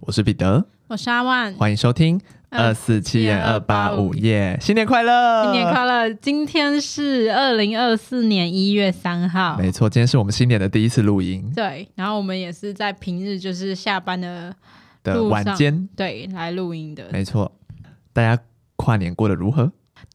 我是彼得，我是阿万，欢迎收听二四七点二八五夜，新年快乐！新年快乐！今天是二零二四年一月三号，没错，今天是我们新年的第一次录音。对，然后我们也是在平日就是下班的的晚间，对，来录音的。没错，大家跨年过得如何？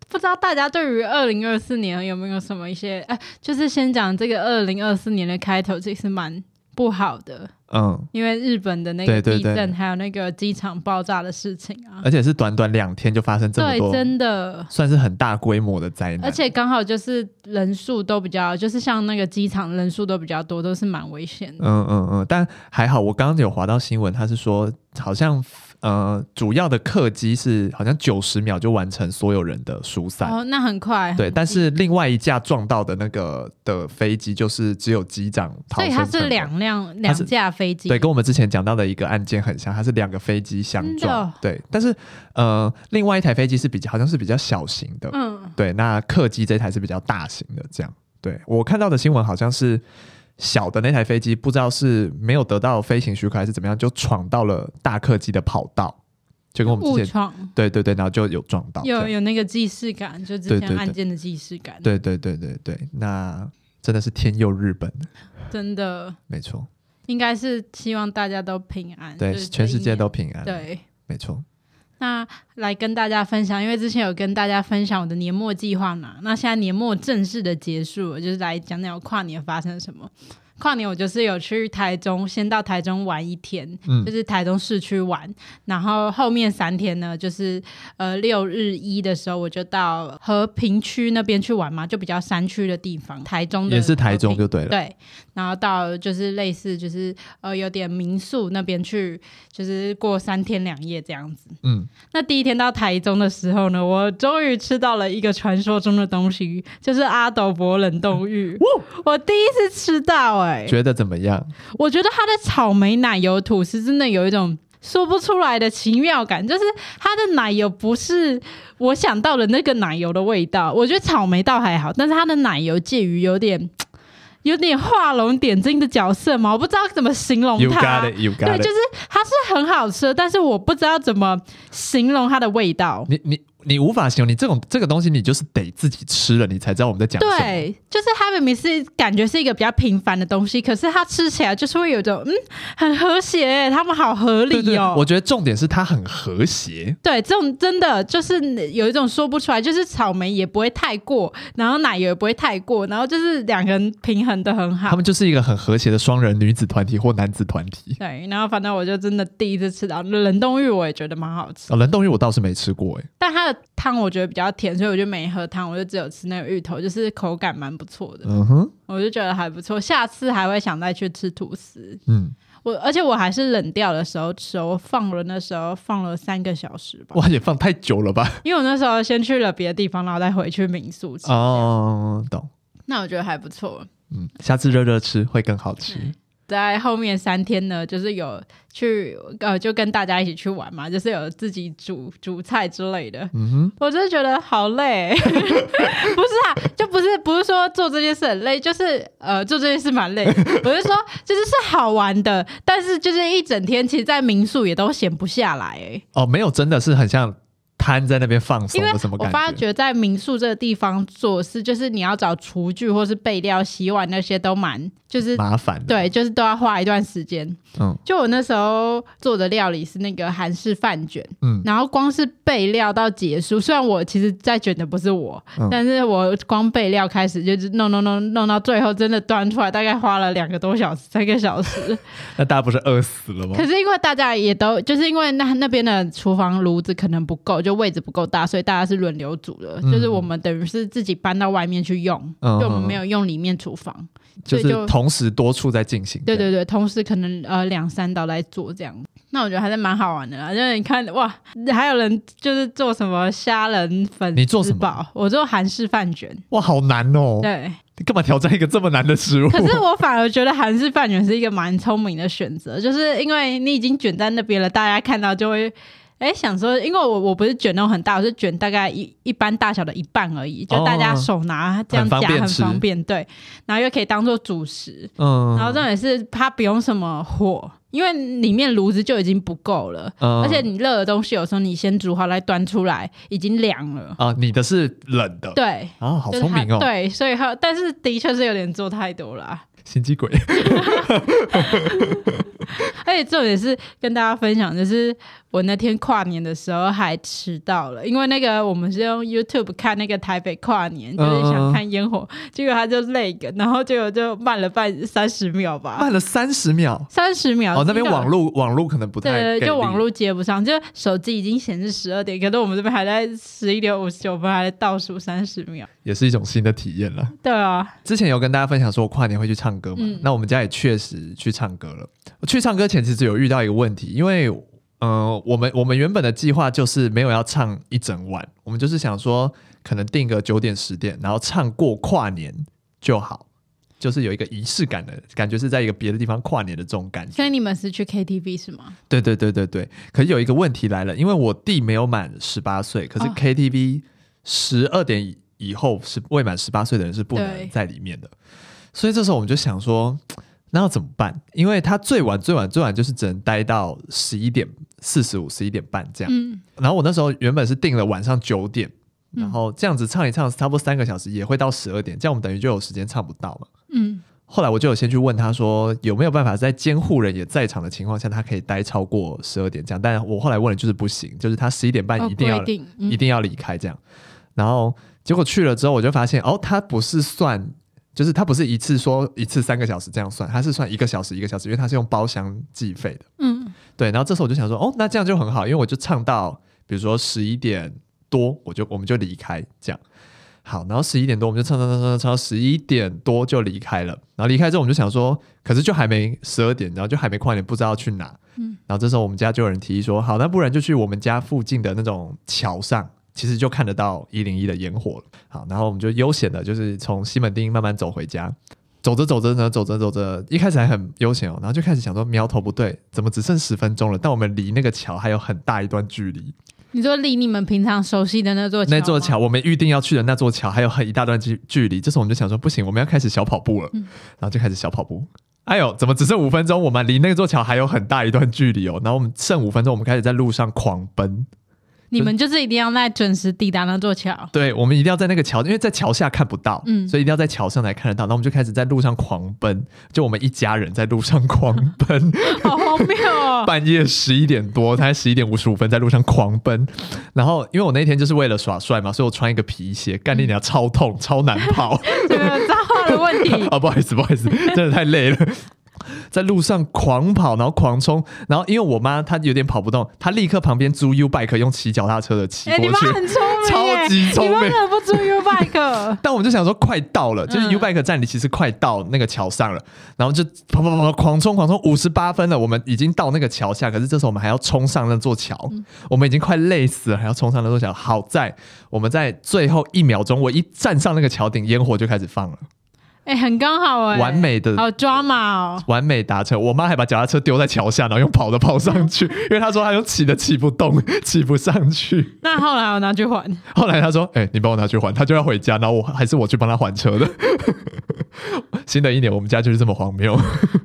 不知道大家对于二零二四年有没有什么一些？哎，就是先讲这个二零二四年的开头，其实蛮不好的。嗯，因为日本的那个地震，还有那个机场爆炸的事情啊，而且是短短两天就发生这么多，对，真的算是很大规模的灾难。而且刚好就是人数都比较，就是像那个机场人数都比较多，都是蛮危险的。嗯嗯嗯，但还好，我刚刚有划到新闻，他是说好像。呃，主要的客机是好像九十秒就完成所有人的疏散哦，那很快。对，但是另外一架撞到的那个的飞机就是只有机长逃生，所以它是两辆两架飞机。对，跟我们之前讲到的一个案件很像，它是两个飞机相撞。对，但是呃，另外一台飞机是比较好像是比较小型的，嗯，对，那客机这台是比较大型的，这样。对，我看到的新闻好像是。小的那台飞机不知道是没有得到飞行许可还是怎么样，就闯到了大客机的跑道，就跟我们之前对对对，然后就有撞到，有有那个既视感，就之前案件的既视感。对对对对对，那真的是天佑日本，真的。没错，应该是希望大家都平安，对，全世界都平安，对，没错。那来跟大家分享，因为之前有跟大家分享我的年末计划嘛，那现在年末正式的结束了，就是来讲讲跨年发生了什么。跨年我就是有去台中，先到台中玩一天，嗯、就是台中市区玩，然后后面三天呢，就是呃六日一的时候我就到和平区那边去玩嘛，就比较山区的地方，台中的也是台中就对了，对，然后到就是类似就是呃有点民宿那边去，就是过三天两夜这样子。嗯，那第一天到台中的时候呢，我终于吃到了一个传说中的东西，就是阿斗博冷冻芋，我第一次吃到哎、欸。觉得怎么样？我觉得它的草莓奶油吐司真的有一种说不出来的奇妙感，就是它的奶油不是我想到的那个奶油的味道。我觉得草莓倒还好，但是它的奶油介于有点有点画龙点睛的角色嘛，我不知道怎么形容它。You got it, you got it. 对，就是它是很好吃，但是我不知道怎么形容它的味道。你你。你无法形容，你这种这个东西，你就是得自己吃了，你才知道我们在讲什么。对，就是它明明是感觉是一个比较平凡的东西，可是它吃起来就是会有一种嗯，很和谐，他们好合理哦。对对，我觉得重点是它很和谐。对，这种真的就是有一种说不出来，就是草莓也不会太过，然后奶油也不会太过，然后就是两个人平衡的很好。他们就是一个很和谐的双人女子团体或男子团体。对，然后反正我就真的第一次吃到冷冻玉，我也觉得蛮好吃。哦，冷冻玉我倒是没吃过哎，但它的。汤我觉得比较甜，所以我就没喝汤，我就只有吃那个芋头，就是口感蛮不错的。嗯哼，我就觉得还不错，下次还会想再去吃吐司。嗯，我而且我还是冷掉的时候吃，我放了那时候放了三个小时吧。哇，也放太久了吧？因为我那时候先去了别的地方，然后再回去民宿吃。哦，懂。那我觉得还不错。嗯，下次热热吃会更好吃。嗯在后面三天呢，就是有去呃，就跟大家一起去玩嘛，就是有自己煮煮菜之类的。嗯哼，我真的觉得好累，不是啊，就不是不是说做这件事很累，就是呃做这件事蛮累。我是说，就是是好玩的，但是就是一整天，其实，在民宿也都闲不下来。哎，哦，没有，真的是很像。瘫在那边放松的什么感觉？我发觉在民宿这个地方做事，就是你要找厨具或是备料、洗碗那些都蛮就是麻烦。对，就是都要花一段时间。嗯，就我那时候做的料理是那个韩式饭卷，嗯，然后光是备料到结束，虽然我其实在卷的不是我，嗯，但是我光备料开始就是弄弄弄弄到最后真的端出来，大概花了两个多小时、三个小时。那大家不是饿死了吗？可是因为大家也都就是因为那那边的厨房炉子可能不够，就。位置不够大，所以大家是轮流煮的。嗯、就是我们等于是自己搬到外面去用，嗯、就我们没有用里面厨房，就就是同时多处在进行。对对对，同时可能呃两三道来做这样。那我觉得还是蛮好玩的啦。就是你看哇，还有人就是做什么虾仁粉，你做什么？我做韩式饭卷。哇，好难哦。对，你干嘛挑战一个这么难的食物？可是我反而觉得韩式饭卷是一个蛮聪明的选择，就是因为你已经卷在那边了，大家看到就会。哎、欸，想说，因为我我不是卷那种很大，我是卷大概一一般大小的一半而已，就大家手拿这样夹很，很方便，对，然后又可以当做主食，嗯，然后重点是它不用什么火，因为里面炉子就已经不够了，嗯，而且你热的东西有时候你先煮好来端出来已经凉了。啊，你的是冷的，对，啊，好聪明哦，对，所以它但是的确是有点做太多了。心机鬼，而且这也是跟大家分享，就是我那天跨年的时候还迟到了，因为那个我们是用 YouTube 看那个台北跨年，就是想看烟火，嗯、结果他就 lag，然后结果就慢了半三十秒吧，慢了三十秒，三十秒哦，那边网络网络可能不太对，就网络接不上，就手机已经显示十二点，可是我们这边还在十一点五十九分，还在倒数三十秒，也是一种新的体验了。对啊，之前有跟大家分享说我跨年会去唱歌嘛，嗯、那我们家也确实去唱歌了。去唱歌前其实有遇到一个问题，因为嗯、呃，我们我们原本的计划就是没有要唱一整晚，我们就是想说可能定个九点十点，然后唱过跨年就好，就是有一个仪式感的感觉，是在一个别的地方跨年的这种感觉。所以你们是去 KTV 是吗？对对对对对。可是有一个问题来了，因为我弟没有满十八岁，可是 KTV 十二点以后是未满十八岁的人是不能在里面的。所以这时候我们就想说，那要怎么办？因为他最晚最晚最晚就是只能待到十一点四十五、十一点半这样。嗯。然后我那时候原本是定了晚上九点，然后这样子唱一唱，差不多三个小时也会到十二点，这样我们等于就有时间唱不到嘛。嗯。后来我就有先去问他说，有没有办法在监护人也在场的情况下，他可以待超过十二点这样？但我后来问了，就是不行，就是他十一点半一定要、哦嗯、一定要离开这样。然后结果去了之后，我就发现哦，他不是算。就是他不是一次说一次三个小时这样算，他是算一个小时一个小时，因为他是用包厢计费的。嗯，对。然后这时候我就想说，哦，那这样就很好，因为我就唱到，比如说十一点多，我就我们就离开这样。好，然后十一点多我们就唱唱唱唱唱到十一点多就离开了。然后离开之后我们就想说，可是就还没十二点，然后就还没跨年，不知道去哪。嗯，然后这时候我们家就有人提议说，好，那不然就去我们家附近的那种桥上。其实就看得到一零一的烟火了。好，然后我们就悠闲的，就是从西门町慢慢走回家。走着走着呢，走着走着，一开始还很悠闲哦，然后就开始想说苗头不对，怎么只剩十分钟了？但我们离那个桥还有很大一段距离。你说离你们平常熟悉的那座桥，那座桥，我们预定要去的那座桥还有很一大段距距离。这时候我们就想说，不行，我们要开始小跑步了。嗯，然后就开始小跑步。哎呦，怎么只剩五分钟？我们离那座桥还有很大一段距离哦。然后我们剩五分钟，我们开始在路上狂奔。你们就是一定要在准时抵达那座桥。对，我们一定要在那个桥，因为在桥下看不到，嗯，所以一定要在桥上才看得到。那我们就开始在路上狂奔，就我们一家人在路上狂奔，好荒谬哦！半夜十一点多，才十一点五十五分，在路上狂奔。然后，因为我那天就是为了耍帅嘛，所以我穿一个皮鞋，干你娘超痛，超难跑。这个账号的问题啊，不好意思，不好意思，真的太累了。在路上狂跑，然后狂冲，然后因为我妈她有点跑不动，她立刻旁边租 U bike 用骑脚踏车的骑过去，欸、你妈很聪明，超级聪明，你为什么不租 U bike？但我们就想说快到了，就是 U bike 站里其实快到那个桥上了，嗯、然后就跑跑跑狂冲狂冲，五十八分了，我们已经到那个桥下，可是这时候我们还要冲上那座桥，嗯、我们已经快累死了，还要冲上那座桥。好在我们在最后一秒钟，我一站上那个桥顶，烟火就开始放了。哎、欸，很刚好哎、欸，完美的，好抓马哦，完美达成。我妈还把脚踏车丢在桥下，然后用跑的跑上去，因为她说她用骑的骑不动，骑不上去。那后来我拿去还。后来她说：“哎、欸，你帮我拿去还。”她就要回家，然后我还是我去帮她还车的。新的一年，我们家就是这么荒谬，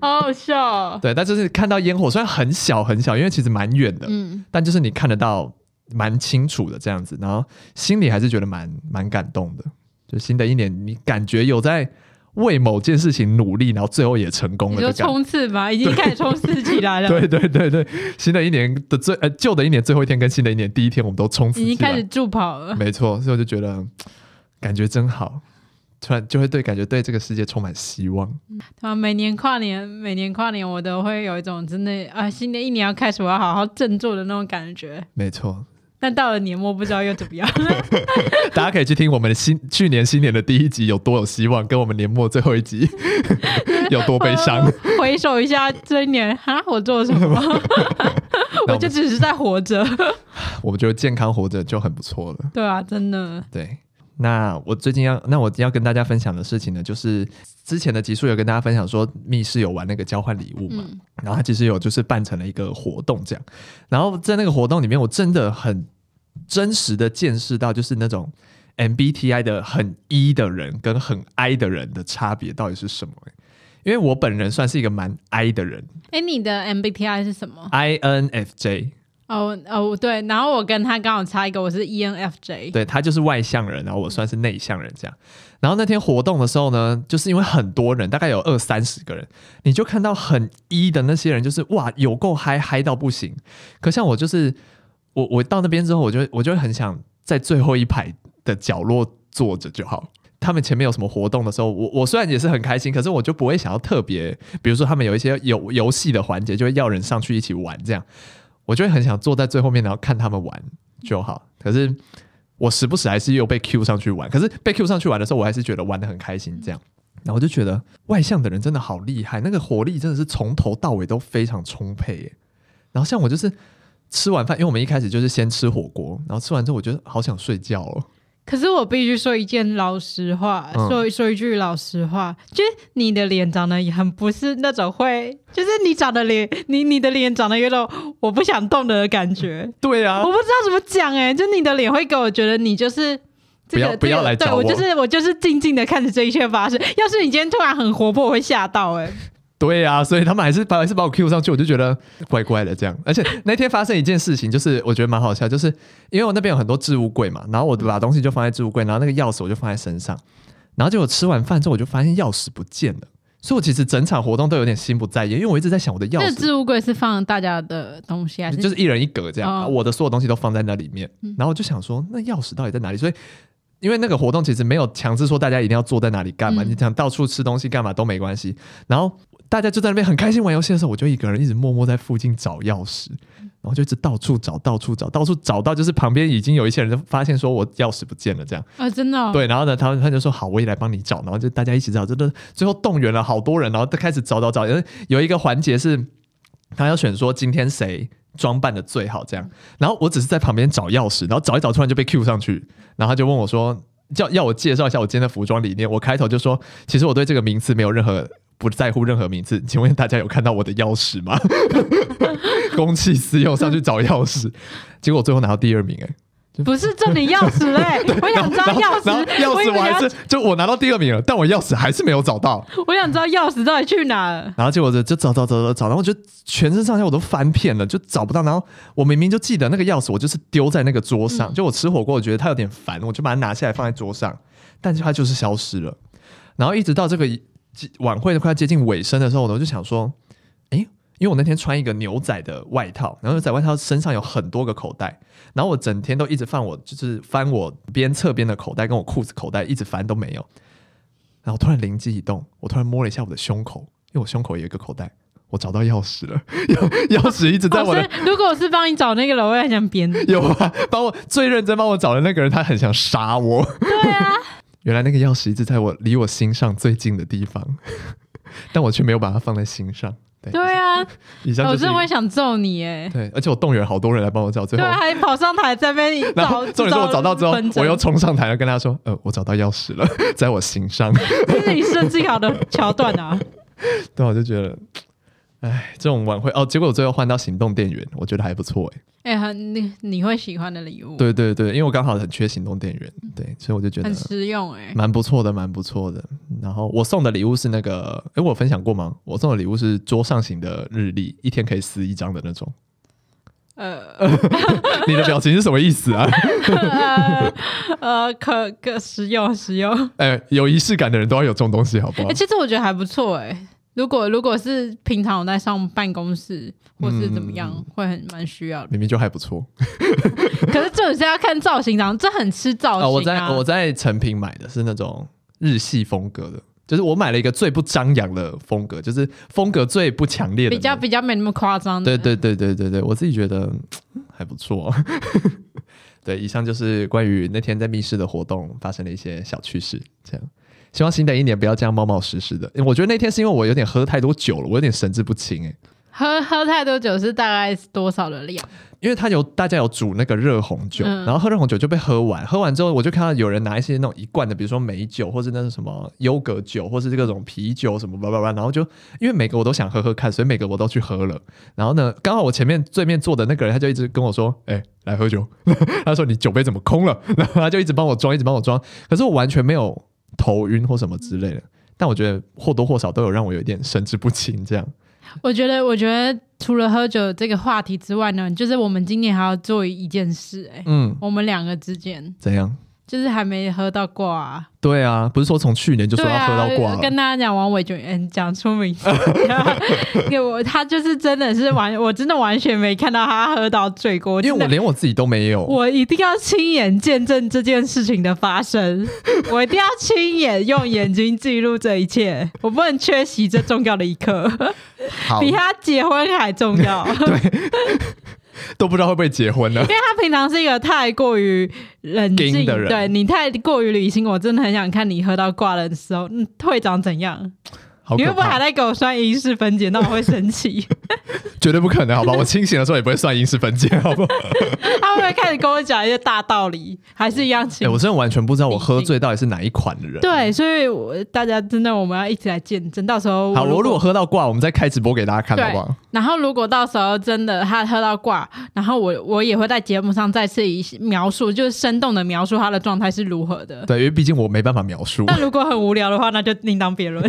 好好笑。对，但就是看到烟火，虽然很小很小，因为其实蛮远的，嗯，但就是你看得到蛮清楚的这样子，然后心里还是觉得蛮蛮感动的。就新的一年，你感觉有在。为某件事情努力，然后最后也成功了。你就冲刺吧，已经开始冲刺起来了。对对对对，新的一年的最呃旧的一年最后一天跟新的一年第一天，我们都冲刺，已经开始助跑了。没错，所以我就觉得感觉真好，突然就会对感觉对这个世界充满希望。啊，每年跨年，每年跨年，我都会有一种真的啊，新的一年要开始，我要好好振作的那种感觉。没错。但到了年末，不知道又怎么样。大家可以去听我们的新去年新年的第一集有多有希望，跟我们年末最后一集 有多悲伤。回首一下这一年，哈，我做了什么？我就只是在活着。我们觉得健康活着就很不错了。对啊，真的。对，那我最近要，那我要跟大家分享的事情呢，就是之前的集数有跟大家分享说，密室有玩那个交换礼物嘛，嗯、然后他其实有就是办成了一个活动这样，然后在那个活动里面，我真的很真实的见识到，就是那种 MBTI 的很 E 的人跟很 I 的人的差别到底是什么？因为我本人算是一个蛮 I 的人，哎，你的 MBTI 是什么？INFJ。哦哦，对，然后我跟他刚好差一个，我是 ENFJ。对，他就是外向人，然后我算是内向人这样。然后那天活动的时候呢，就是因为很多人，大概有二三十个人，你就看到很 E 的那些人，就是哇，有够嗨，嗨到不行。可像我就是我，我到那边之后，我就我就很想在最后一排的角落坐着就好。他们前面有什么活动的时候，我我虽然也是很开心，可是我就不会想要特别，比如说他们有一些有游戏的环节，就会要人上去一起玩这样。我就会很想坐在最后面，然后看他们玩就好。可是我时不时还是又被 Q 上去玩。可是被 Q 上去玩的时候，我还是觉得玩的很开心。这样，然后我就觉得外向的人真的好厉害，那个活力真的是从头到尾都非常充沛。然后像我就是吃完饭，因为我们一开始就是先吃火锅，然后吃完之后我觉得好想睡觉哦。可是我必须说一件老实话，说、嗯、说一句老实话，就是你的脸长得也很不是那种会，就是你长的脸，你你的脸长得有种我不想动的感觉。对啊，我不知道怎么讲哎、欸，就你的脸会给我觉得你就是这个不要不要来找我，对我就是我就是静静的看着这一切发生。要是你今天突然很活泼，我会吓到哎、欸。对啊，所以他们还是把还是把我 Q 上去，我就觉得怪怪的这样。而且那天发生一件事情，就是我觉得蛮好笑，就是因为我那边有很多置物柜嘛，然后我把东西就放在置物柜，然后那个钥匙我就放在身上，然后结果吃完饭之后，我就发现钥匙不见了。所以我其实整场活动都有点心不在焉，因为我一直在想我的钥匙。那置物柜是放大家的东西还是？就是一人一格这样，哦、我的所有东西都放在那里面，然后我就想说，那钥匙到底在哪里？所以因为那个活动其实没有强制说大家一定要坐在哪里干嘛，嗯、你想到处吃东西干嘛都没关系。然后。大家就在那边很开心玩游戏的时候，我就一个人一直默默在附近找钥匙，然后就一直到处找，到处找，到处找到，就是旁边已经有一些人就发现说我钥匙不见了，这样啊，真的、哦、对，然后呢，他他就说好，我也来帮你找，然后就大家一起找，真的最后动员了好多人，然后都开始找找找，因为有一个环节是他要选说今天谁装扮的最好，这样，然后我只是在旁边找钥匙，然后找一找，突然就被 Q 上去，然后他就问我说，叫要我介绍一下我今天的服装理念，我开头就说，其实我对这个名次没有任何。不在乎任何名字，请问大家有看到我的钥匙吗？公器私用上去找钥匙，结果我最后拿到第二名哎、欸，不是这里钥匙哎、欸，我想知道钥匙，钥匙我还是就我拿到第二名了，但我钥匙还是没有找到。我想知道钥匙到底去哪了。然后结果就就找找找找找，然后就全身上下我都翻遍了，就找不到。然后我明明就记得那个钥匙，我就是丢在那个桌上。嗯、就我吃火锅，我觉得它有点烦，我就把它拿下来放在桌上，但是它就是消失了。然后一直到这个。晚会都快要接近尾声的时候，我就想说，哎，因为我那天穿一个牛仔的外套，然后牛仔外套身上有很多个口袋，然后我整天都一直翻我，就是翻我边侧边的口袋跟我裤子口袋，一直翻都没有。然后突然灵机一动，我突然摸了一下我的胸口，因为我胸口有一个口袋，我找到钥匙了，钥钥匙一直在我的。哦、如果我是帮你找那个人，我也很想编。有啊，帮我最认真帮我找的那个人，他很想杀我。对啊。原来那个钥匙一直在我离我心上最近的地方，但我却没有把它放在心上。对，对啊，以上我真的会想揍你哎。对，而且我动员好多人来帮我找，最后对，还跑上台在被 你找。然后重点是我找到之后，我又冲上台了，跟他说：“呃，我找到钥匙了，在我心上。”这是你设计好的桥段啊。对，我就觉得。哎，这种晚会哦，结果我最后换到行动电源，我觉得还不错哎。哎、你你会喜欢的礼物？对对对，因为我刚好很缺行动电源，对，所以我就觉得很实用哎，蛮不错的，蛮不错的。然后我送的礼物是那个，哎，我有分享过吗？我送的礼物是桌上型的日历，一天可以撕一张的那种。呃，你的表情是什么意思啊？呃，呃，可可实用实用。哎，有仪式感的人都要有这种东西，好不好？哎，其实我觉得还不错哎。如果如果是平常我在上办公室或是怎么样，嗯、会很蛮需要的。明明就还不错，可是这是要看造型，然后这很吃造型、啊哦。我在我在成品买的是那种日系风格的，就是我买了一个最不张扬的风格，就是风格最不强烈的，比较比较没那么夸张。对对对对对对，我自己觉得还不错。对，以上就是关于那天在密室的活动发生的一些小趣事，这样。希望新的一年不要这样冒冒失失的。我觉得那天是因为我有点喝太多酒了，我有点神志不清。哎，喝喝太多酒是大概多少的量？因为他有大家有煮那个热红酒，嗯、然后喝热红酒就被喝完，喝完之后我就看到有人拿一些那种一罐的，比如说美酒或者那是什么优格酒，或是各种啤酒什么吧吧吧，然后就因为每个我都想喝喝看，所以每个我都去喝了。然后呢，刚好我前面对面坐的那个人他就一直跟我说：“哎、欸，来喝酒。” 他说：“你酒杯怎么空了？”然后他就一直帮我装，一直帮我装。可是我完全没有头晕或什么之类的，但我觉得或多或少都有让我有一点神志不清这样。我觉得，我觉得除了喝酒这个话题之外呢，就是我们今年还要做一件事，欸，哎，嗯，我们两个之间怎样？就是还没喝到挂，啊。对啊，不是说从去年就说要喝到挂，啊、跟大家讲王伟俊，嗯，讲出名字，给我他就是真的是完，我真的完全没看到他喝到醉过，因为我连我自己都没有，我一定要亲眼见证这件事情的发生，我一定要亲眼用眼睛记录这一切，我不能缺席这重要的一刻，比他结婚还重要。对。都不知道会不会结婚呢？因为他平常是一个太过于冷静的人，对你太过于理性，我真的很想看你喝到挂了的时候，嗯，会长怎样？你会不会还在给我算因式分解？那我会生气。绝对不可能，好吧？我清醒的时候也不会算因式分解，好不好？他会不会开始跟我讲一些大道理？还是一样清醒？欸，我真的完全不知道我喝醉到底是哪一款的人。对，所以我大家真的我们要一起来见证，到时候好，我如果喝到挂，我们再开直播给大家看，好不好？然后如果到时候真的他喝到挂，然后我我也会在节目上再次以描述，就是生动的描述他的状态是如何的。对，因为毕竟我没办法描述。但如果很无聊的话，那就另当别论。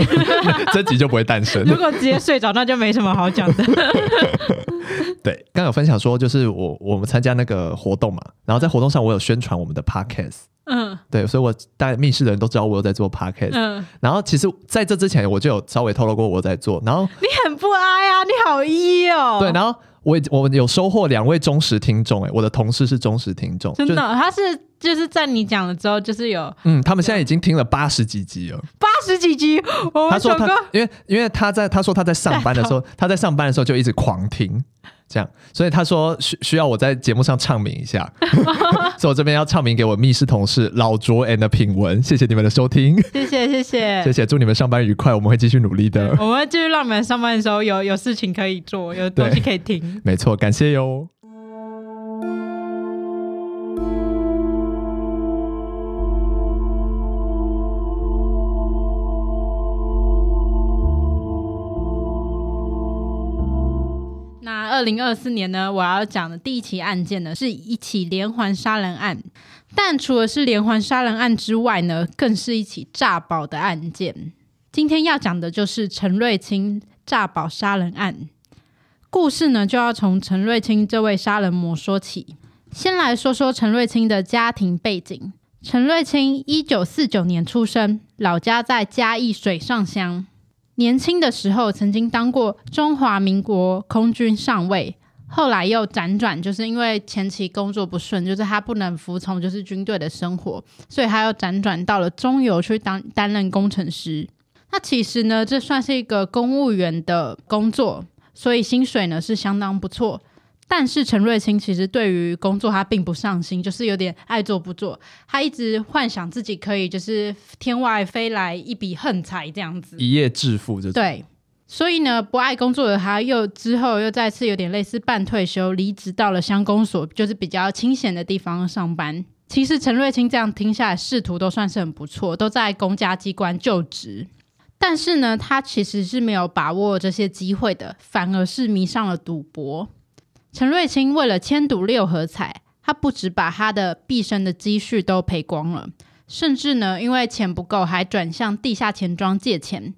这集就不会诞生。如果直接睡着，那就没什么好讲的。对，刚有分享说，就是我我们参加那个活动嘛，然后在活动上我有宣传我们的 podcast，嗯，对，所以我大概密室的人都知道我有在做 podcast，嗯，然后其实在这之前我就有稍微透露过我在做，然后你很不哀啊，你好一哦，对，然后我我们有收获两位忠实听众，哎，我的同事是忠实听众，真的，他是就是在你讲了之后，就是有，嗯，他们现在已经听了八十几集了，八十几集，我他说他因为因为他在他说他在上班的时候，他在上班的时候就一直狂听。这样，所以他说需需要我在节目上唱名一下，所以我这边要唱名给我密室同事老卓 and 品文，谢谢你们的收听，谢谢谢谢。谢谢，祝你们上班愉快，我们会继续努力的，我们会继续让你们上班的时候有有事情可以做，有东西可以听，没错，感谢哟。二零二四年呢，我要讲的第一起案件呢，是一起连环杀人案。但除了是连环杀人案之外呢，更是一起诈保的案件。今天要讲的就是陈瑞清诈保杀人案。故事呢，就要从陈瑞清这位杀人魔说起。先来说说陈瑞清的家庭背景。陈瑞清一九四九年出生，老家在嘉义水上乡。年轻的时候曾经当过中华民国空军上尉，后来又辗转，就是因为前期工作不顺，就是他不能服从就是军队的生活，所以他又辗转到了中油去当担任工程师。那其实呢，这算是一个公务员的工作，所以薪水呢是相当不错。但是陈瑞清其实对于工作他并不上心，就是有点爱做不做。他一直幻想自己可以就是天外飞来一笔横财这样子，一夜致富这种。对，所以呢，不爱工作的他，又之后又再次有点类似半退休，离职到了乡公所，就是比较清闲的地方上班。其实陈瑞清这样听下来，仕途都算是很不错，都在公家机关就职。但是呢，他其实是没有把握这些机会的，反而是迷上了赌博。陈瑞清为了签赌六合彩，他不止把他的毕生的积蓄都赔光了，甚至呢，因为钱不够，还转向地下钱庄借钱。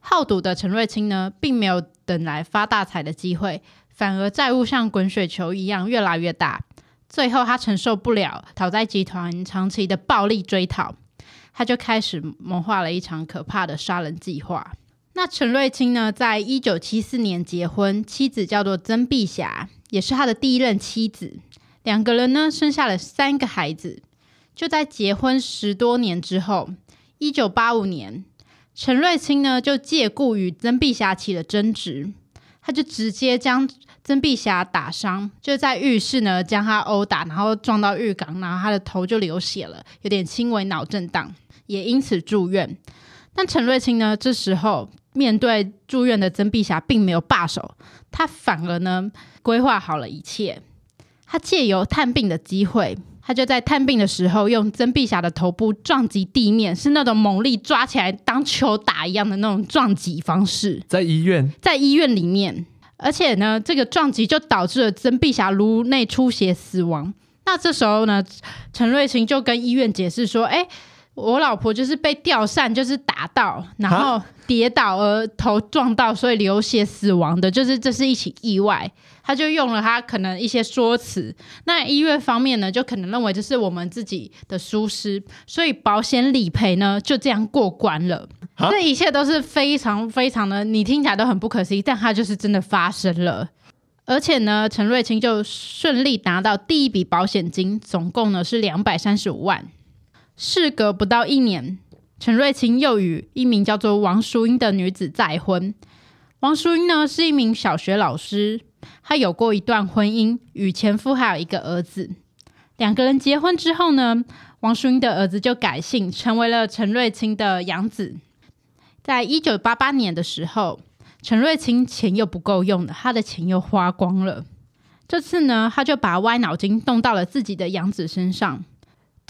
好赌的陈瑞清呢，并没有等来发大财的机会，反而债务像滚雪球一样越来越大。最后，他承受不了讨债集团长期的暴力追讨，他就开始谋划了一场可怕的杀人计划。那陈瑞清呢，在一九七四年结婚，妻子叫做曾碧霞。也是他的第一任妻子，两个人呢，生下了三个孩子。就在结婚十多年之后，一九八五年，陈瑞清呢就借故与曾碧霞起了争执，他就直接将曾碧霞打伤，就在浴室呢将她殴打，然后撞到浴缸，然后他的头就流血了，有点轻微脑震荡，也因此住院。但陈瑞清呢，这时候面对住院的曾碧霞，并没有罢手，他反而呢规划好了一切。他借由探病的机会，他就在探病的时候用曾碧霞的头部撞击地面，是那种猛力抓起来当球打一样的那种撞击方式。在医院，在医院里面，而且呢，这个撞击就导致了曾碧霞颅内出血死亡。那这时候呢，陈瑞清就跟医院解释说：“哎、欸，我老婆就是被吊扇就是打到，然后跌倒而头撞到，所以流血死亡的，就是这是一起意外。”他就用了他可能一些说辞。那医院方面呢，就可能认为这是我们自己的疏失，所以保险理赔呢就这样过关了。这一切都是非常非常的，你听起来都很不可思议，但它就是真的发生了。而且呢，陈瑞清就顺利拿到第一笔保险金，总共呢是两百三十五万。事隔不到一年，陈瑞清又与一名叫做王淑英的女子再婚。王淑英呢是一名小学老师，她有过一段婚姻，与前夫还有一个儿子。两个人结婚之后呢，王淑英的儿子就改姓，成为了陈瑞清的养子。在一九八八年的时候。陈瑞清钱又不够用了，他的钱又花光了。这次呢，他就把歪脑筋动到了自己的养子身上。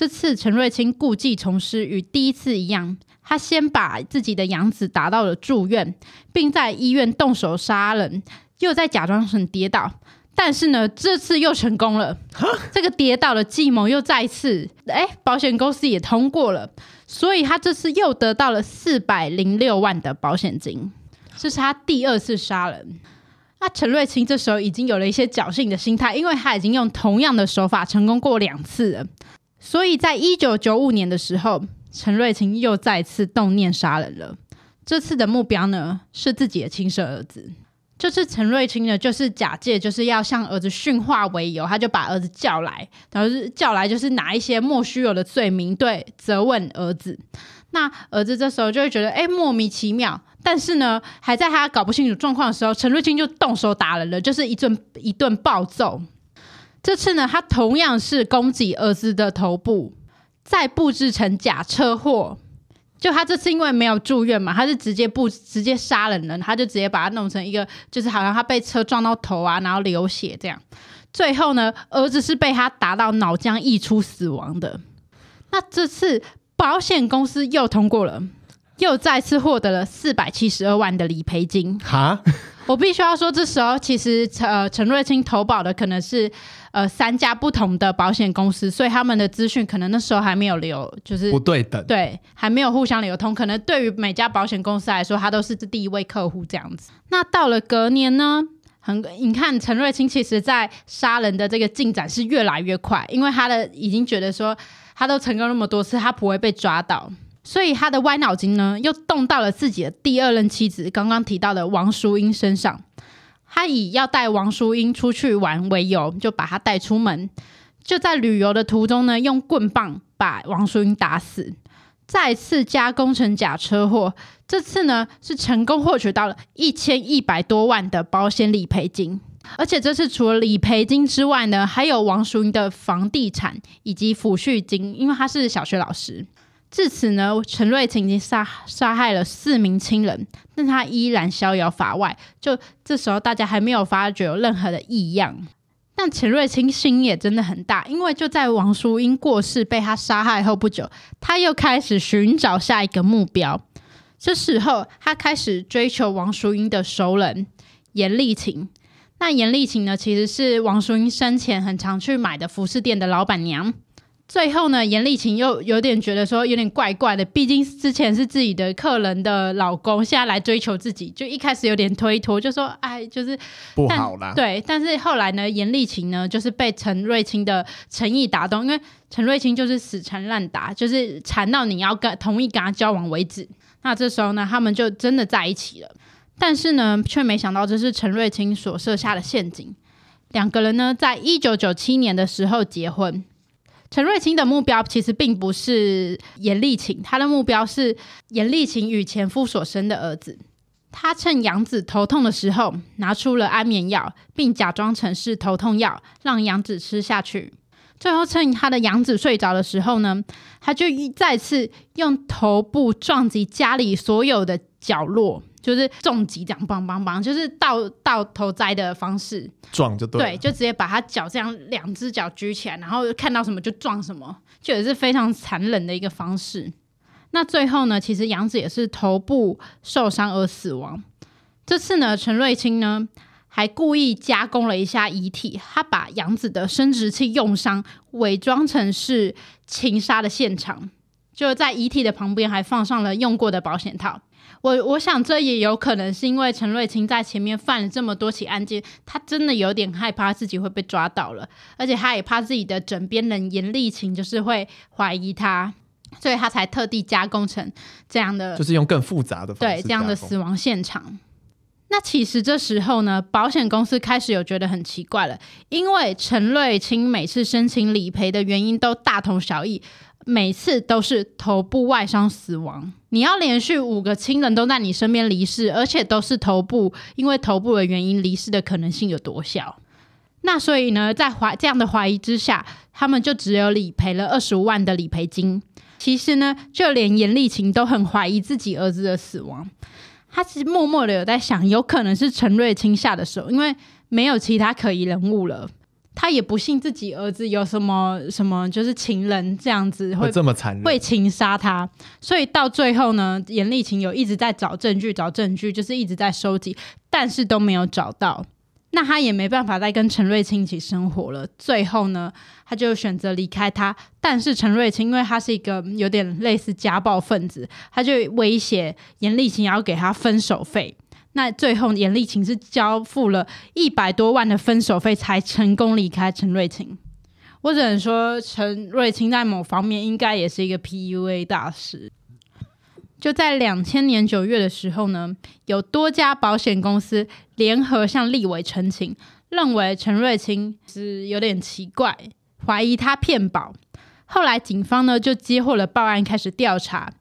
这次陈瑞清故技重施，与第一次一样，他先把自己的养子打到了住院，并在医院动手杀人，又在假装成跌倒。但是呢，这次又成功了。这个跌倒的计谋又再次，哎，保险公司也通过了，所以他这次又得到了四百零六万的保险金。这是他第二次杀人。那陈瑞清这时候已经有了一些侥幸的心态，因为他已经用同样的手法成功过两次了。所以在一九九五年的时候，陈瑞清又再次动念杀人了。这次的目标呢，是自己的亲生儿子。这次陈瑞清呢，就是假借就是要向儿子训话为由，他就把儿子叫来，然后是叫来就是拿一些莫须有的罪名对责问儿子。那儿子这时候就会觉得，哎，莫名其妙。但是呢，还在他搞不清楚状况的时候，陈瑞清就动手打人了，就是一顿一顿暴揍。这次呢，他同样是攻击儿子的头部，再布置成假车祸。就他这次因为没有住院嘛，他是直接不直接杀人了，他就直接把他弄成一个，就是好像他被车撞到头啊，然后流血这样。最后呢，儿子是被他打到脑浆溢出死亡的。那这次保险公司又通过了。又再次获得了四百七十二万的理赔金。哈，我必须要说，这时候其实呃，陈瑞清投保的可能是呃三家不同的保险公司，所以他们的资讯可能那时候还没有流，就是不对等，对，还没有互相流通。可能对于每家保险公司来说，他都是这第一位客户这样子。那到了隔年呢，很你看陈瑞清其实在杀人的这个进展是越来越快，因为他的已经觉得说他都成功那么多次，他不会被抓到。所以他的歪脑筋呢，又动到了自己的第二任妻子，刚刚提到的王淑英身上。他以要带王淑英出去玩为由，就把她带出门，就在旅游的途中呢，用棍棒把王淑英打死，再次加工成假车祸。这次呢，是成功获取到了一千一百多万的保险理赔金，而且这次除了理赔金之外呢，还有王淑英的房地产以及抚恤金，因为他是小学老师。至此呢，陈瑞清已经杀杀害了四名亲人，但他依然逍遥法外。就这时候，大家还没有发觉有任何的异样。但陈瑞清心也真的很大，因为就在王淑英过世被他杀害后不久，他又开始寻找下一个目标。这时候，他开始追求王淑英的熟人严丽琴。那严丽琴呢，其实是王淑英生前很常去买的服饰店的老板娘。最后呢，严丽琴又有点觉得说有点怪怪的，毕竟之前是自己的客人的老公，现在来追求自己，就一开始有点推脱，就说哎，就是不好啦。对，但是后来呢，严丽琴呢就是被陈瑞清的诚意打动，因为陈瑞清就是死缠烂打，就是缠到你要跟同意跟他交往为止。那这时候呢，他们就真的在一起了，但是呢，却没想到这是陈瑞清所设下的陷阱。两个人呢，在一九九七年的时候结婚。陈瑞清的目标其实并不是严丽琴，他的目标是严丽琴与前夫所生的儿子。他趁养子头痛的时候，拿出了安眠药，并假装成是头痛药，让养子吃下去。最后趁他的养子睡着的时候呢，他就再次用头部撞击家里所有的角落，就是重击这样梆梆梆，就是倒倒头栽的方式撞就对，对，就直接把他脚这样两只脚举起来，然后看到什么就撞什么，就也是非常残忍的一个方式。那最后呢，其实杨子也是头部受伤而死亡。这次呢，陈瑞清呢还故意加工了一下遗体，他把杨子的生殖器用伤伪装成是情杀的现场，就在遗体的旁边还放上了用过的保险套。我我想这也有可能是因为陈瑞清在前面犯了这么多起案件，他真的有点害怕自己会被抓到了，而且他也怕自己的枕边人严丽琴就是会怀疑他。所以他才特地加工成这样的，就是用更复杂的方式，对，这样的死亡现场。那其实这时候呢，保险公司开始有觉得很奇怪了，因为陈瑞清每次申请理赔的原因都大同小异，每次都是头部外伤死亡。你要连续五个亲人都在你身边离世，而且都是头部，因为头部的原因离世的可能性有多小？那所以呢，在怀这样的怀疑之下，他们就只有理赔了二十五万的理赔金。其实呢，就连严丽琴都很怀疑自己儿子的死亡。他其实默默的有在想，有可能是陈瑞清下的手，因为没有其他可疑人物了。他也不信自己儿子有什么什么，就是情人这样子会，会这么残忍，会情杀他。所以到最后呢，严丽琴有一直在找证据，找证据，就是一直在收集，但是都没有找到。那他也没办法再跟陈瑞清一起生活了。最后呢，他就选择离开他。但是陈瑞清，因为他是一个有点类似家暴分子，他就威胁严丽琴要给他分手费。那最后严丽琴是交付了一百多万的分手费，才成功离开陈瑞清。我只能说，陈瑞清在某方面应该也是一个 PUA 大师。就在两千年九月的时候呢，有多家保险公司联合向立委陈情，认为陈瑞清是有点奇怪，怀疑他骗保。后来警方呢就接获了报案，开始调查。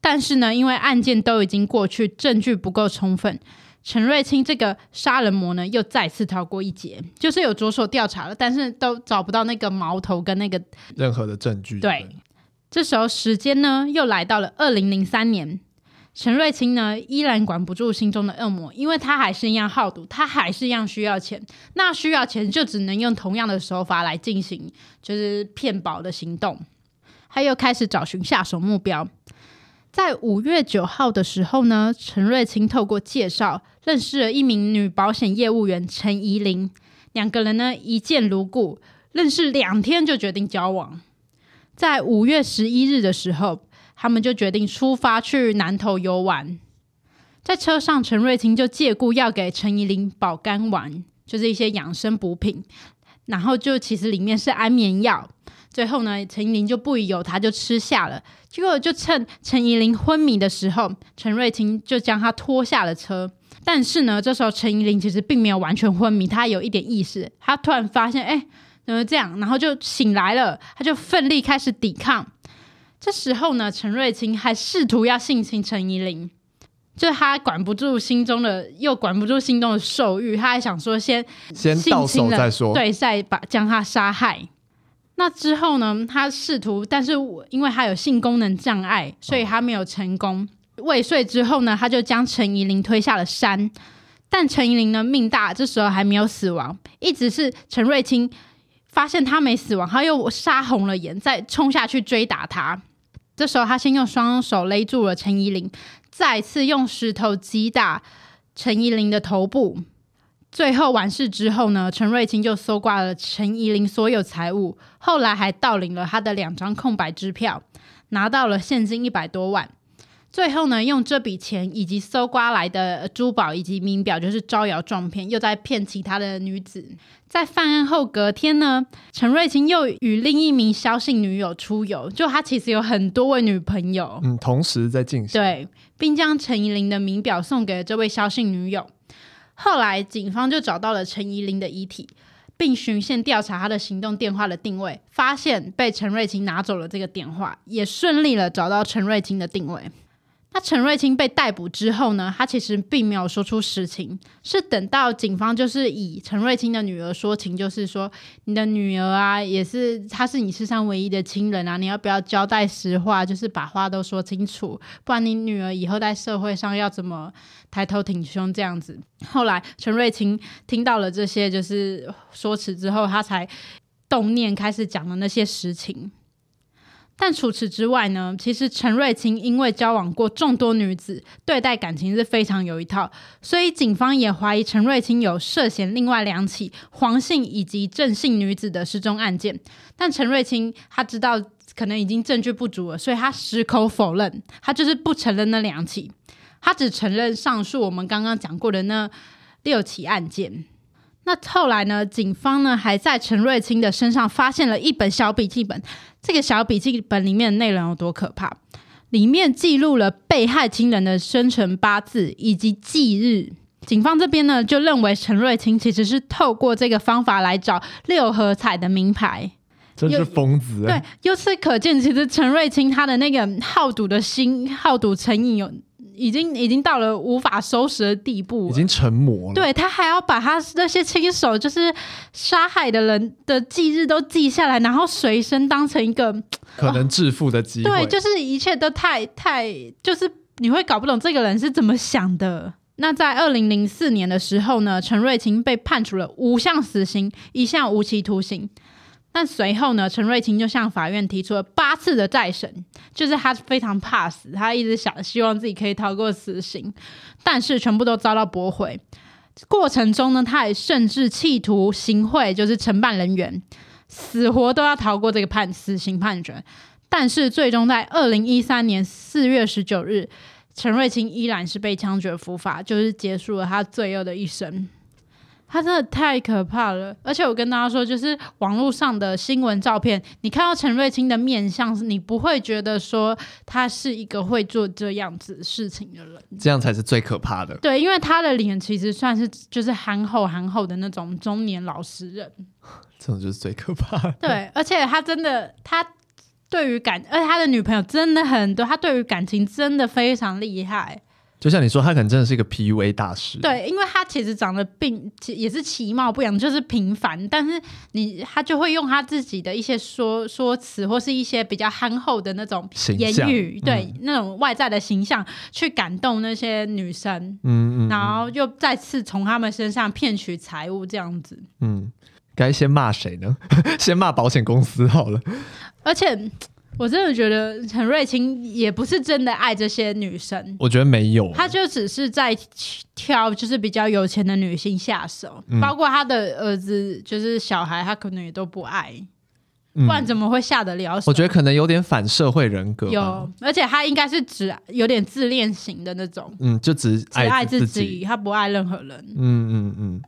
但是呢，因为案件都已经过去，证据不够充分，陈瑞清这个杀人魔呢又再次逃过一劫，就是有着手调查了，但是都找不到那个矛头跟那个任何的证据。对。这时候时间呢，又来到了二零零三年，陈瑞清呢依然管不住心中的恶魔，因为他还是一样好赌，他还是一样需要钱，那需要钱就只能用同样的手法来进行，就是骗保的行动。他又开始找寻下手目标，在五月九号的时候呢，陈瑞清透过介绍认识了一名女保险业务员陈怡玲，两个人呢一见如故，认识两天就决定交往。在五月十一日的时候，他们就决定出发去南投游玩。在车上，陈瑞清就借故要给陈怡玲保肝丸，就是一些养生补品，然后就其实里面是安眠药。最后呢，陈怡玲就不疑有他，就吃下了。结果就趁陈怡玲昏迷的时候，陈瑞清就将他拖下了车。但是呢，这时候陈怡玲其实并没有完全昏迷，他有一点意识。他突然发现，哎。怎么这样？然后就醒来了，他就奋力开始抵抗。这时候呢，陈瑞清还试图要性侵陈怡玲，就他管不住心中的，又管不住心中的兽欲，他还想说先先到手再说，对，再把将他杀害。那之后呢，他试图，但是因为他有性功能障碍，所以他没有成功。哦、未遂之后呢，他就将陈怡玲推下了山。但陈怡玲呢，命大，这时候还没有死亡，一直是陈瑞清。发现他没死亡，他又杀红了眼，再冲下去追打他。这时候，他先用双手勒住了陈怡玲，再次用石头击打陈怡玲的头部。最后完事之后呢，陈瑞清就搜刮了陈怡玲所有财物，后来还盗领了他的两张空白支票，拿到了现金一百多万。最后呢，用这笔钱以及搜刮来的珠宝以及名表，就是招摇撞骗，又在骗其他的女子。在犯案后隔天呢，陈瑞清又与另一名萧姓女友出游，就他其实有很多位女朋友，嗯，同时在进行。对，并将陈怡玲的名表送给了这位萧姓女友。后来警方就找到了陈怡玲的遗体，并循线调查她的行动电话的定位，发现被陈瑞清拿走了这个电话，也顺利了找到陈瑞清的定位。那陈瑞清被逮捕之后呢，他其实并没有说出实情，是等到警方就是以陈瑞清的女儿说情，就是说你的女儿啊，也是她是你世上唯一的亲人啊，你要不要交代实话，就是把话都说清楚，不然你女儿以后在社会上要怎么抬头挺胸这样子。后来陈瑞清听到了这些就是说辞之后，他才动念开始讲了那些实情。但除此之外呢，其实陈瑞清因为交往过众多女子，对待感情是非常有一套，所以警方也怀疑陈瑞清有涉嫌另外两起黄姓以及郑姓女子的失踪案件。但陈瑞清他知道可能已经证据不足了，所以他矢口否认，他就是不承认那两起，他只承认上述我们刚刚讲过的那六起案件。那后来呢？警方呢还在陈瑞清的身上发现了一本小笔记本。这个小笔记本里面的内容有多可怕？里面记录了被害亲人的生辰八字以及忌日。警方这边呢就认为陈瑞清其实是透过这个方法来找六合彩的名牌。真是疯子！对，由此可见，其实陈瑞清他的那个好赌的心、好赌成瘾有。已经已经到了无法收拾的地步，已经成魔了。对，他还要把他那些亲手就是杀害的人的忌日都记下来，然后随身当成一个可能致富的机会。对，就是一切都太太，就是你会搞不懂这个人是怎么想的。那在二零零四年的时候呢，陈瑞清被判处了五项死刑，一项无期徒刑。但随后呢，陈瑞清就向法院提出了八次的再审，就是他非常怕死，他一直想希望自己可以逃过死刑，但是全部都遭到驳回。过程中呢，他也甚至企图行贿，就是承办人员，死活都要逃过这个判死刑判决。但是最终在二零一三年四月十九日，陈瑞清依然是被枪决伏法，就是结束了他罪恶的一生。他真的太可怕了，而且我跟大家说，就是网络上的新闻照片，你看到陈瑞清的面相，你不会觉得说他是一个会做这样子事情的人，这样才是最可怕的。对，因为他的脸其实算是就是憨厚憨厚的那种中年老实人，这种就是最可怕的。对，而且他真的，他对于感，而且他的女朋友真的很多，他对于感情真的非常厉害。就像你说，他可能真的是一个 PUA 大师。对，因为他其实长得并也是其貌不扬，就是平凡，但是你他就会用他自己的一些说说辞，或是一些比较憨厚的那种言语，对、嗯、那种外在的形象去感动那些女生，嗯嗯，嗯，然后又再次从他们身上骗取财物，这样子。嗯，该先骂谁呢？先骂保险公司好了。而且。我真的觉得陈瑞清也不是真的爱这些女生，我觉得没有，他就只是在挑就是比较有钱的女性下手，嗯、包括他的儿子，就是小孩，他可能也都不爱，嗯、不然怎么会下得了手？我觉得可能有点反社会人格，有，而且他应该是只有点自恋型的那种，嗯，就只爱只爱自己，他不爱任何人，嗯嗯嗯。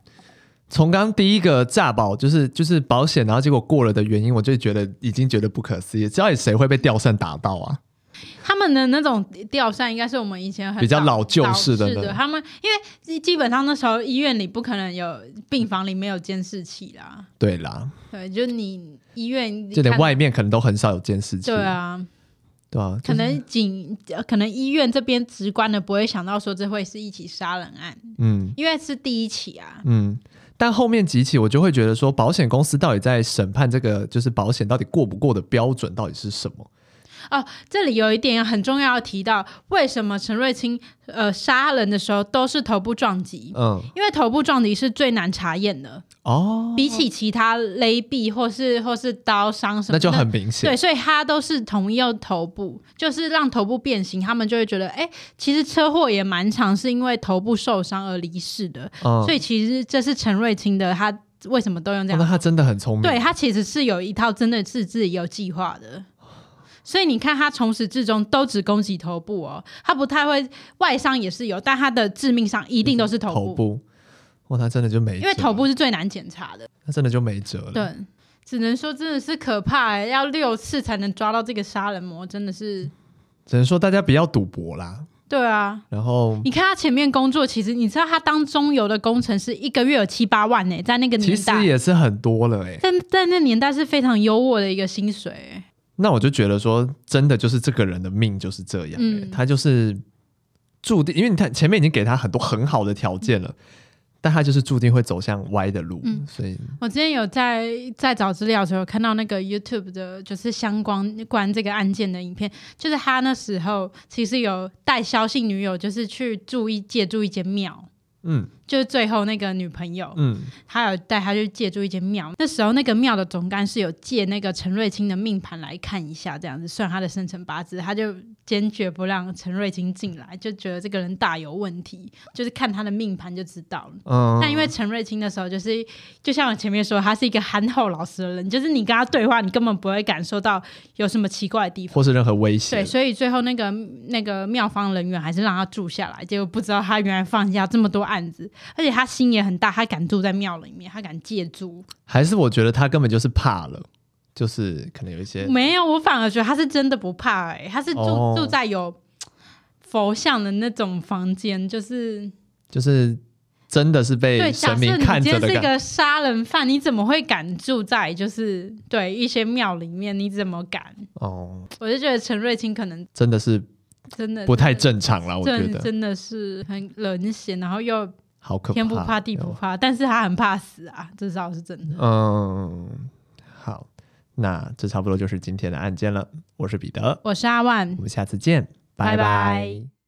从刚第一个诈保就是就是保险，然后结果过了的原因，我就觉得已经觉得不可思议。到底谁会被吊扇打到啊？他们的那种吊扇应该是我们以前很比较老旧式的，的。他们因为基本上那时候医院里不可能有病房里没有监视器啦。对啦，对，就你医院就连外面可能都很少有监视器。对啊，对啊，可能警可能医院这边直观的不会想到说这会是一起杀人案。嗯，因为是第一起啊。嗯。但后面几起，我就会觉得说，保险公司到底在审判这个，就是保险到底过不过的标准到底是什么？哦，这里有一点很重要要提到，为什么陈瑞清呃杀人的时候都是头部撞击？嗯，因为头部撞击是最难查验的哦，比起其他勒毙或是或是刀伤什么，那就很明显。对，所以他都是同意头部，就是让头部变形，他们就会觉得，哎，其实车祸也蛮常是因为头部受伤而离世的。嗯，所以其实这是陈瑞清的，他为什么都用这样？哦，那他真的很聪明。对，他其实是有一套真的是自己有计划的。所以你看，他从始至终都只攻击头部哦，他不太会外伤也是有，但他的致命伤一定都是头部。头部，哇，他真的就没辙，因为头部是最难检查的，他真的就没辙了。对，只能说真的是可怕欸，要六次才能抓到这个杀人魔，真的是。只能说大家不要赌博啦。对啊，然后你看他前面工作，其实你知道他当中游的工程师一个月有七八万呢，在那个年代其实也是很多了哎，在在那年代是非常优渥的一个薪水。那我就觉得说，真的就是这个人的命就是这样，嗯，他就是注定，因为你看前面已经给他很多很好的条件了。嗯但他就是注定会走向歪的路，嗯、所以我之前有在在找资料的时候看到那个 YouTube 的，就是相关关这个案件的影片，就是他那时候其实有带萧姓女友，就是去住一借住一间庙，嗯。就是最后那个女朋友，嗯，他有带他去借住一间庙。那时候那个庙的总干事有借那个陈瑞清的命盘来看一下，这样子算他的生辰八字，他就坚决不让陈瑞清进来，就觉得这个人大有问题，就是看他的命盘就知道了。嗯，但因为陈瑞清的时候就是，就像我前面说，他是一个憨厚老实的人，就是你跟他对话，你根本不会感受到有什么奇怪的地方，或是任何威胁。对，所以最后那个那个庙方人员还是让他住下来，结果不知道他原来放下这么多案子。而且他心也很大，他敢住在庙里面，他敢借住。还是我觉得他根本就是怕了，就是可能有一些没有，我反而觉得他是真的不怕他是住、哦、住在有佛像的那种房间，就是就是真的是被神明看着的。假设你今天是一个杀人犯，你怎么会敢住在就是对一些庙里面？你怎么敢？哦，我就觉得陈瑞清可能真的是。真的不太正常了，我觉得真的是很冷血，然后又好可怕，天不怕地不怕，但是他很怕死啊，这倒是真的。嗯，好，那这差不多就是今天的案件了。我是彼得，我是阿万，我们下次见，拜拜。拜拜。